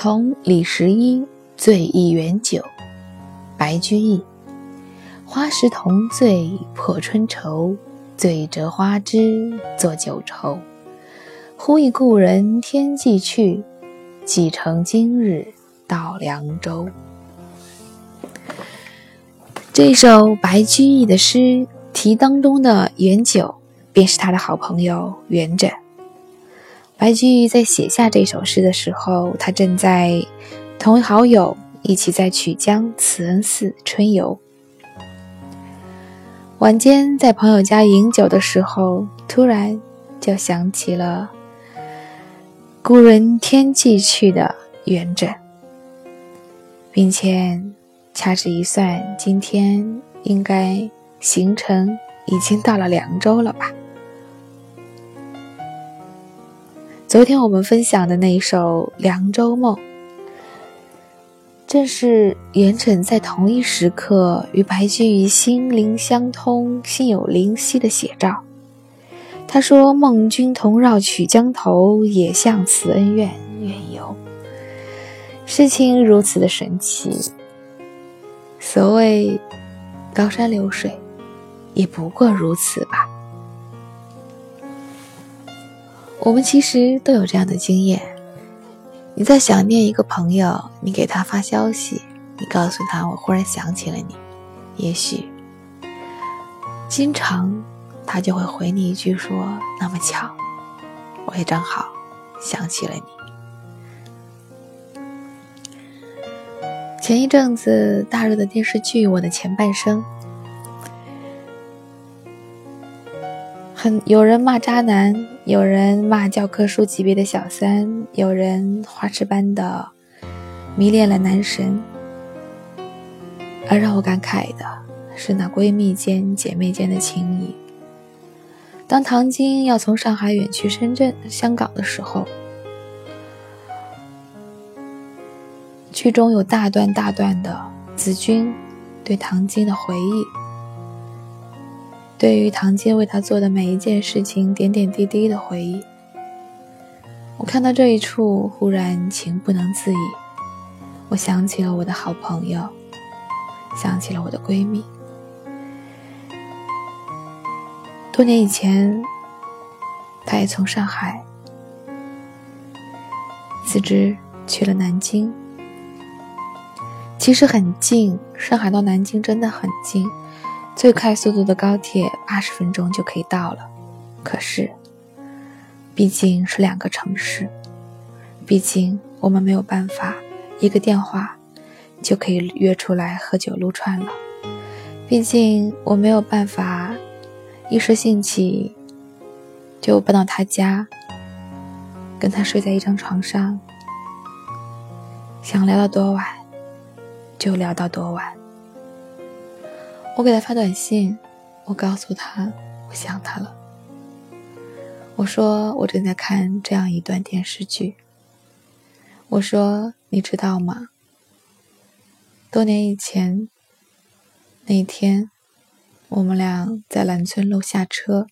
同李十一醉一园酒，白居易。花时同醉破春愁，醉折花枝作酒愁。忽忆故人天际去，几成今日到凉州。这首白居易的诗题当中的元酒，便是他的好朋友元稹。白居易在写下这首诗的时候，他正在同好友一起在曲江慈恩寺春游。晚间在朋友家饮酒的时候，突然就想起了故人天际去的元稹，并且掐指一算，今天应该行程已经到了凉州了吧。昨天我们分享的那一首《凉州梦》，正是元稹在同一时刻与白居易心灵相通、心有灵犀的写照。他说：“梦君同绕曲江头，也向慈恩院远游。”事情如此的神奇。所谓高山流水，也不过如此吧。我们其实都有这样的经验：你在想念一个朋友，你给他发消息，你告诉他我忽然想起了你，也许经常他就会回你一句说：“那么巧，我也正好想起了你。”前一阵子大热的电视剧《我的前半生》。很有人骂渣男，有人骂教科书级别的小三，有人花痴般的迷恋了男神。而让我感慨的是那闺蜜间、姐妹间的情谊。当唐晶要从上海远去深圳、香港的时候，剧中有大段大段的子君对唐晶的回忆。对于唐晶为他做的每一件事情，点点滴滴的回忆，我看到这一处，忽然情不能自已。我想起了我的好朋友，想起了我的闺蜜。多年以前，她也从上海辞职去了南京。其实很近，上海到南京真的很近。最快速度的高铁八十分钟就可以到了，可是，毕竟是两个城市，毕竟我们没有办法一个电话就可以约出来喝酒撸串了，毕竟我没有办法一时兴起就搬到他家，跟他睡在一张床上，想聊到多晚就聊到多晚。我给他发短信，我告诉他我想他了。我说我正在看这样一段电视剧。我说你知道吗？多年以前那天，我们俩在兰村路下车，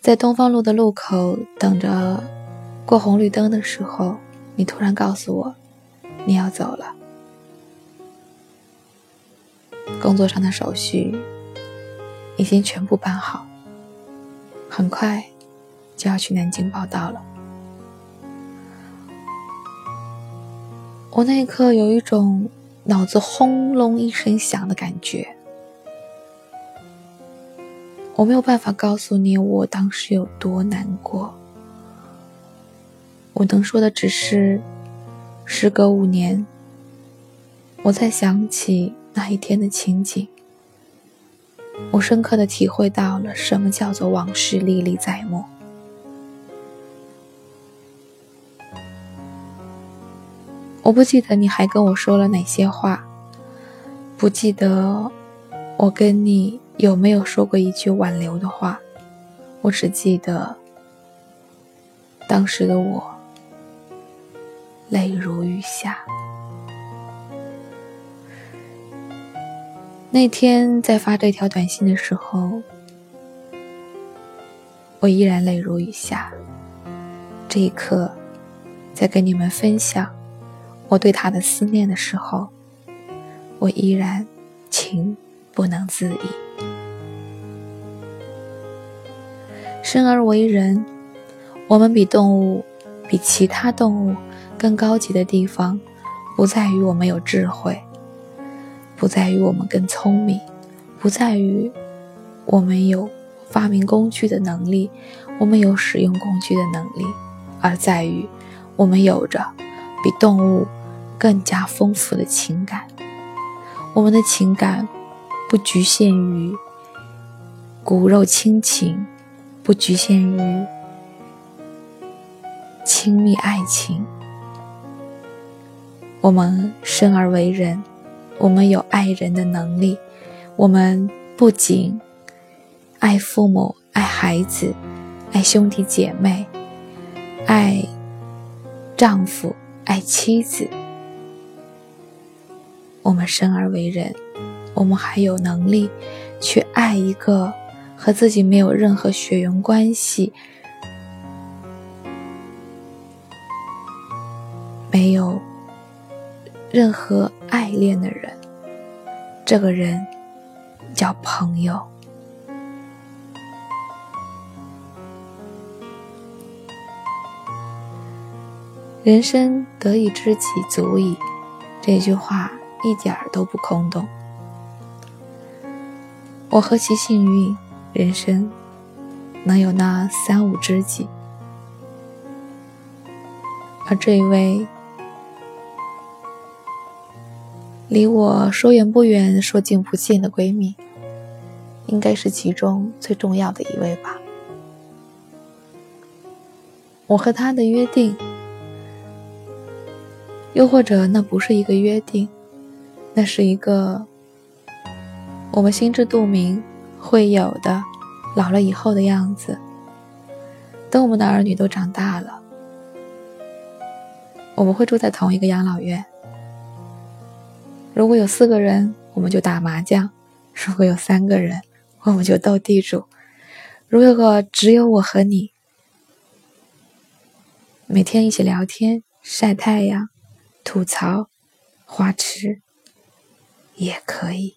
在东方路的路口等着过红绿灯的时候，你突然告诉我你要走了。工作上的手续已经全部办好，很快就要去南京报道了。我那一刻有一种脑子轰隆一声响的感觉，我没有办法告诉你我当时有多难过。我能说的只是，时隔五年，我才想起。那一天的情景，我深刻的体会到了什么叫做往事历历在目。我不记得你还跟我说了哪些话，不记得我跟你有没有说过一句挽留的话，我只记得当时的我泪如雨下。那天在发这条短信的时候，我依然泪如雨下。这一刻，在跟你们分享我对他的思念的时候，我依然情不能自已。生而为人，我们比动物、比其他动物更高级的地方，不在于我们有智慧，不在于我们更聪明，不在于我们有发明工具的能力，我们有使用工具的能力，而在于我们有着比动物更加丰富的情感。我们的情感不局限于骨肉亲情。不局限于亲密爱情。我们生而为人，我们有爱人的能力。我们不仅爱父母、爱孩子、爱兄弟姐妹、爱丈夫、爱妻子。我们生而为人，我们还有能力去爱一个。和自己没有任何血缘关系，没有任何爱恋的人，这个人叫朋友。人生得一知己足矣，这句话一点儿都不空洞。我何其幸运！人生能有那三五知己，而这一位离我说远不远、说近不近的闺蜜，应该是其中最重要的一位吧。我和她的约定，又或者那不是一个约定，那是一个我们心知肚明。会有的，老了以后的样子。等我们的儿女都长大了，我们会住在同一个养老院。如果有四个人，我们就打麻将；如果有三个人，我们就斗地主；如果只有我和你，每天一起聊天、晒太阳、吐槽、花痴，也可以。